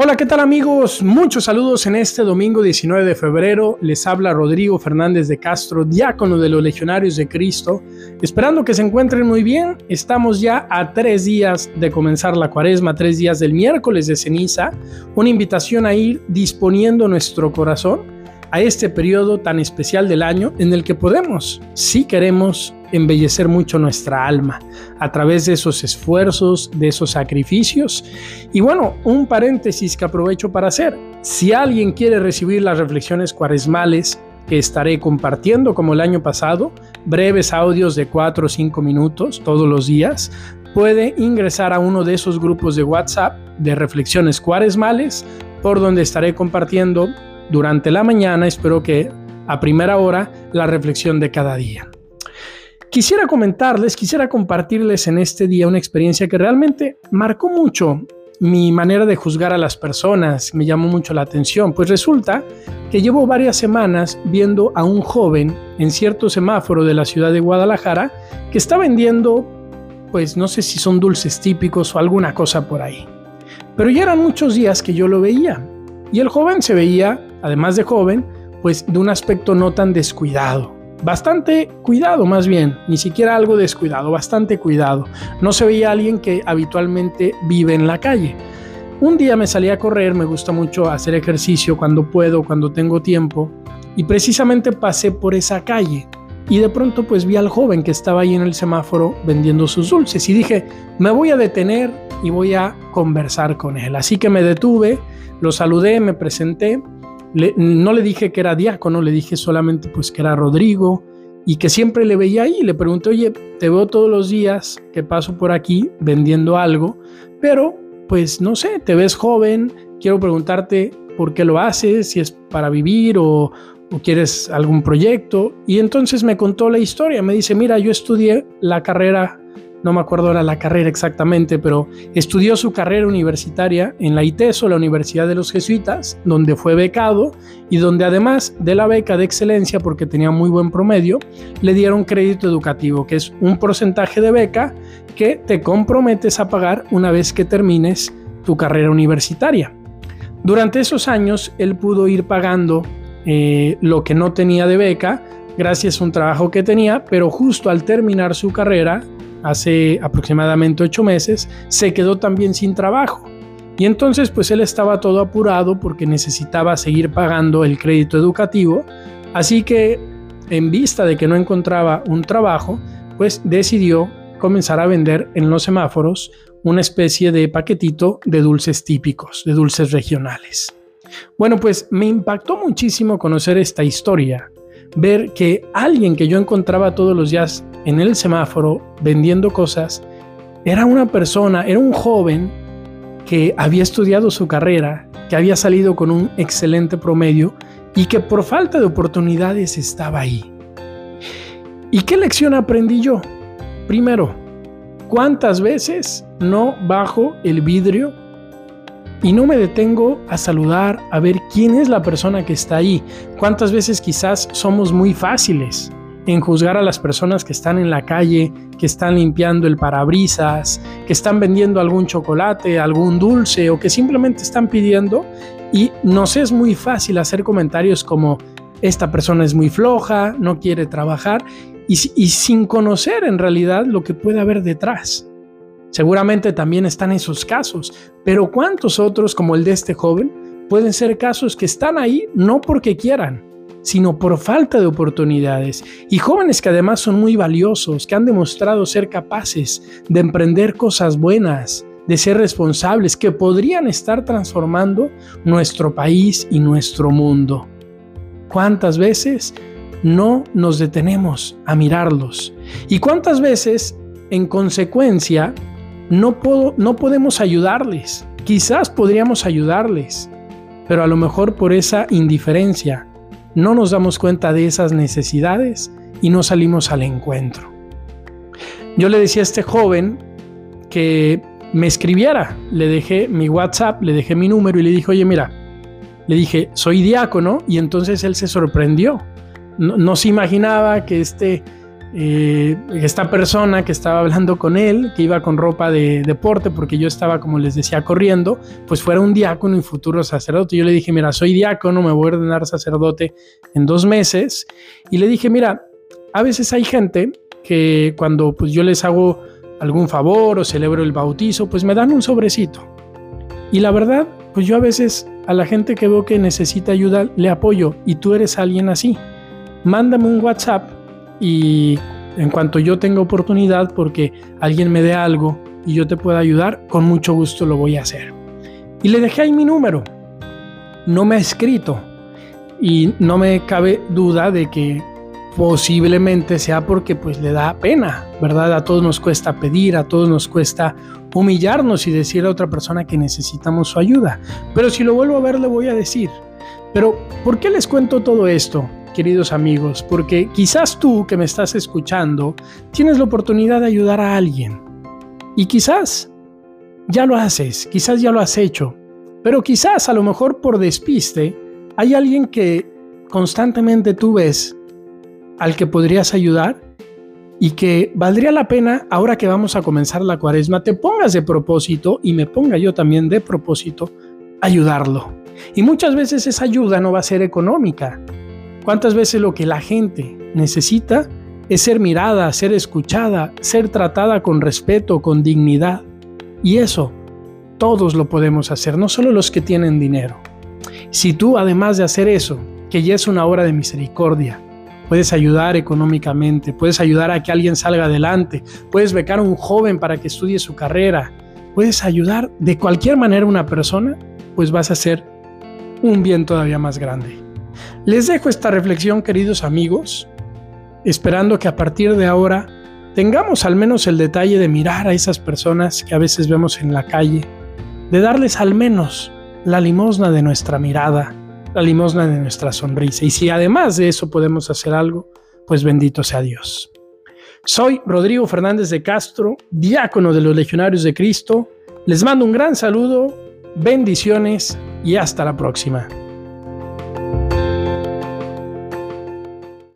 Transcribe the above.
Hola, ¿qué tal amigos? Muchos saludos en este domingo 19 de febrero. Les habla Rodrigo Fernández de Castro, diácono de los Legionarios de Cristo. Esperando que se encuentren muy bien. Estamos ya a tres días de comenzar la cuaresma, tres días del miércoles de ceniza. Una invitación a ir disponiendo nuestro corazón a este periodo tan especial del año en el que podemos, si queremos, embellecer mucho nuestra alma a través de esos esfuerzos, de esos sacrificios. Y bueno, un paréntesis que aprovecho para hacer. Si alguien quiere recibir las reflexiones cuaresmales que estaré compartiendo como el año pasado, breves audios de 4 o 5 minutos todos los días, puede ingresar a uno de esos grupos de WhatsApp de reflexiones cuaresmales por donde estaré compartiendo durante la mañana, espero que a primera hora, la reflexión de cada día. Quisiera comentarles, quisiera compartirles en este día una experiencia que realmente marcó mucho mi manera de juzgar a las personas, me llamó mucho la atención, pues resulta que llevo varias semanas viendo a un joven en cierto semáforo de la ciudad de Guadalajara que está vendiendo, pues no sé si son dulces típicos o alguna cosa por ahí. Pero ya eran muchos días que yo lo veía y el joven se veía, además de joven, pues de un aspecto no tan descuidado bastante cuidado más bien, ni siquiera algo descuidado, bastante cuidado. No se veía alguien que habitualmente vive en la calle. Un día me salí a correr, me gusta mucho hacer ejercicio cuando puedo, cuando tengo tiempo, y precisamente pasé por esa calle. Y de pronto pues vi al joven que estaba ahí en el semáforo vendiendo sus dulces y dije, me voy a detener y voy a conversar con él. Así que me detuve, lo saludé, me presenté no le dije que era diácono, le dije solamente pues que era Rodrigo y que siempre le veía ahí. Le pregunté, oye, te veo todos los días que paso por aquí vendiendo algo, pero pues no sé, te ves joven, quiero preguntarte por qué lo haces, si es para vivir o, o quieres algún proyecto. Y entonces me contó la historia, me dice, mira, yo estudié la carrera no me acuerdo ahora la carrera exactamente, pero estudió su carrera universitaria en la ITESO, la Universidad de los Jesuitas, donde fue becado y donde además de la beca de excelencia, porque tenía muy buen promedio, le dieron crédito educativo, que es un porcentaje de beca que te comprometes a pagar una vez que termines tu carrera universitaria. Durante esos años, él pudo ir pagando eh, lo que no tenía de beca, gracias a un trabajo que tenía, pero justo al terminar su carrera, hace aproximadamente ocho meses, se quedó también sin trabajo. Y entonces pues él estaba todo apurado porque necesitaba seguir pagando el crédito educativo, así que en vista de que no encontraba un trabajo, pues decidió comenzar a vender en los semáforos una especie de paquetito de dulces típicos, de dulces regionales. Bueno, pues me impactó muchísimo conocer esta historia, ver que alguien que yo encontraba todos los días en el semáforo vendiendo cosas, era una persona, era un joven que había estudiado su carrera, que había salido con un excelente promedio y que por falta de oportunidades estaba ahí. ¿Y qué lección aprendí yo? Primero, ¿cuántas veces no bajo el vidrio y no me detengo a saludar, a ver quién es la persona que está ahí? ¿Cuántas veces quizás somos muy fáciles? En juzgar a las personas que están en la calle, que están limpiando el parabrisas, que están vendiendo algún chocolate, algún dulce o que simplemente están pidiendo y nos es muy fácil hacer comentarios como esta persona es muy floja, no quiere trabajar y, y sin conocer en realidad lo que puede haber detrás. Seguramente también están esos casos, pero ¿cuántos otros como el de este joven pueden ser casos que están ahí no porque quieran, sino por falta de oportunidades. Y jóvenes que además son muy valiosos, que han demostrado ser capaces de emprender cosas buenas, de ser responsables, que podrían estar transformando nuestro país y nuestro mundo. ¿Cuántas veces no nos detenemos a mirarlos? ¿Y cuántas veces, en consecuencia, no, no podemos ayudarles? Quizás podríamos ayudarles, pero a lo mejor por esa indiferencia, no nos damos cuenta de esas necesidades y no salimos al encuentro. Yo le decía a este joven que me escribiera, le dejé mi WhatsApp, le dejé mi número y le dije, oye, mira, le dije, soy diácono y entonces él se sorprendió. No, se imaginaba que este eh, esta persona que estaba hablando con él, que iba con ropa de deporte, porque yo estaba, como les decía, corriendo, pues fuera un diácono y futuro sacerdote. Yo le dije, mira, soy diácono, me voy a ordenar sacerdote en dos meses. Y le dije, mira, a veces hay gente que cuando pues, yo les hago algún favor o celebro el bautizo, pues me dan un sobrecito. Y la verdad, pues yo a veces a la gente que veo que necesita ayuda le apoyo y tú eres alguien así. Mándame un WhatsApp y en cuanto yo tenga oportunidad porque alguien me dé algo y yo te pueda ayudar, con mucho gusto lo voy a hacer. Y le dejé ahí mi número. No me ha escrito y no me cabe duda de que posiblemente sea porque pues le da pena, ¿verdad? A todos nos cuesta pedir, a todos nos cuesta humillarnos y decir a otra persona que necesitamos su ayuda. Pero si lo vuelvo a ver le voy a decir. Pero ¿por qué les cuento todo esto? Queridos amigos, porque quizás tú que me estás escuchando tienes la oportunidad de ayudar a alguien. Y quizás ya lo haces, quizás ya lo has hecho, pero quizás a lo mejor por despiste hay alguien que constantemente tú ves al que podrías ayudar y que valdría la pena, ahora que vamos a comenzar la cuaresma, te pongas de propósito y me ponga yo también de propósito ayudarlo. Y muchas veces esa ayuda no va a ser económica, ¿Cuántas veces lo que la gente necesita es ser mirada, ser escuchada, ser tratada con respeto, con dignidad? Y eso todos lo podemos hacer, no solo los que tienen dinero. Si tú, además de hacer eso, que ya es una obra de misericordia, puedes ayudar económicamente, puedes ayudar a que alguien salga adelante, puedes becar a un joven para que estudie su carrera, puedes ayudar de cualquier manera a una persona, pues vas a hacer un bien todavía más grande. Les dejo esta reflexión, queridos amigos, esperando que a partir de ahora tengamos al menos el detalle de mirar a esas personas que a veces vemos en la calle, de darles al menos la limosna de nuestra mirada, la limosna de nuestra sonrisa. Y si además de eso podemos hacer algo, pues bendito sea Dios. Soy Rodrigo Fernández de Castro, diácono de los Legionarios de Cristo. Les mando un gran saludo, bendiciones y hasta la próxima.